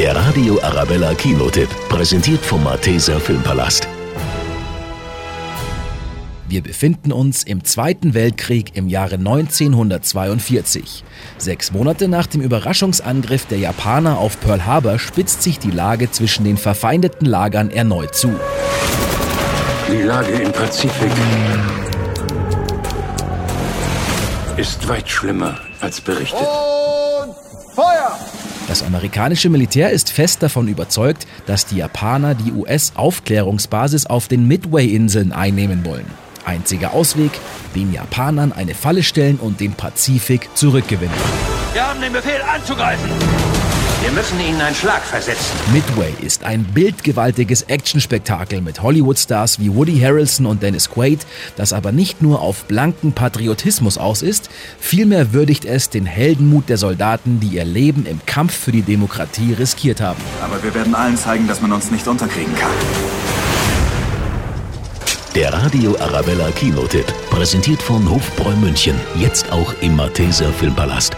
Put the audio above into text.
Der Radio Arabella Kinotipp, präsentiert vom Malteser Filmpalast. Wir befinden uns im Zweiten Weltkrieg im Jahre 1942. Sechs Monate nach dem Überraschungsangriff der Japaner auf Pearl Harbor spitzt sich die Lage zwischen den verfeindeten Lagern erneut zu. Die Lage im Pazifik ist weit schlimmer als berichtet. Feuer! Das amerikanische Militär ist fest davon überzeugt, dass die Japaner die US-Aufklärungsbasis auf den Midway-Inseln einnehmen wollen. Einziger Ausweg, den Japanern eine Falle stellen und den Pazifik zurückgewinnen. Wir haben den Befehl anzugreifen. Wir müssen ihnen einen Schlag versetzen. Midway ist ein bildgewaltiges Actionspektakel mit Hollywood-Stars wie Woody Harrelson und Dennis Quaid, das aber nicht nur auf blanken Patriotismus aus ist, vielmehr würdigt es den Heldenmut der Soldaten, die ihr Leben im Kampf für die Demokratie riskiert haben. Aber wir werden allen zeigen, dass man uns nicht unterkriegen kann. Der Radio Arabella Kinotipp, präsentiert von Hofbräu München, jetzt auch im Malteser Filmpalast.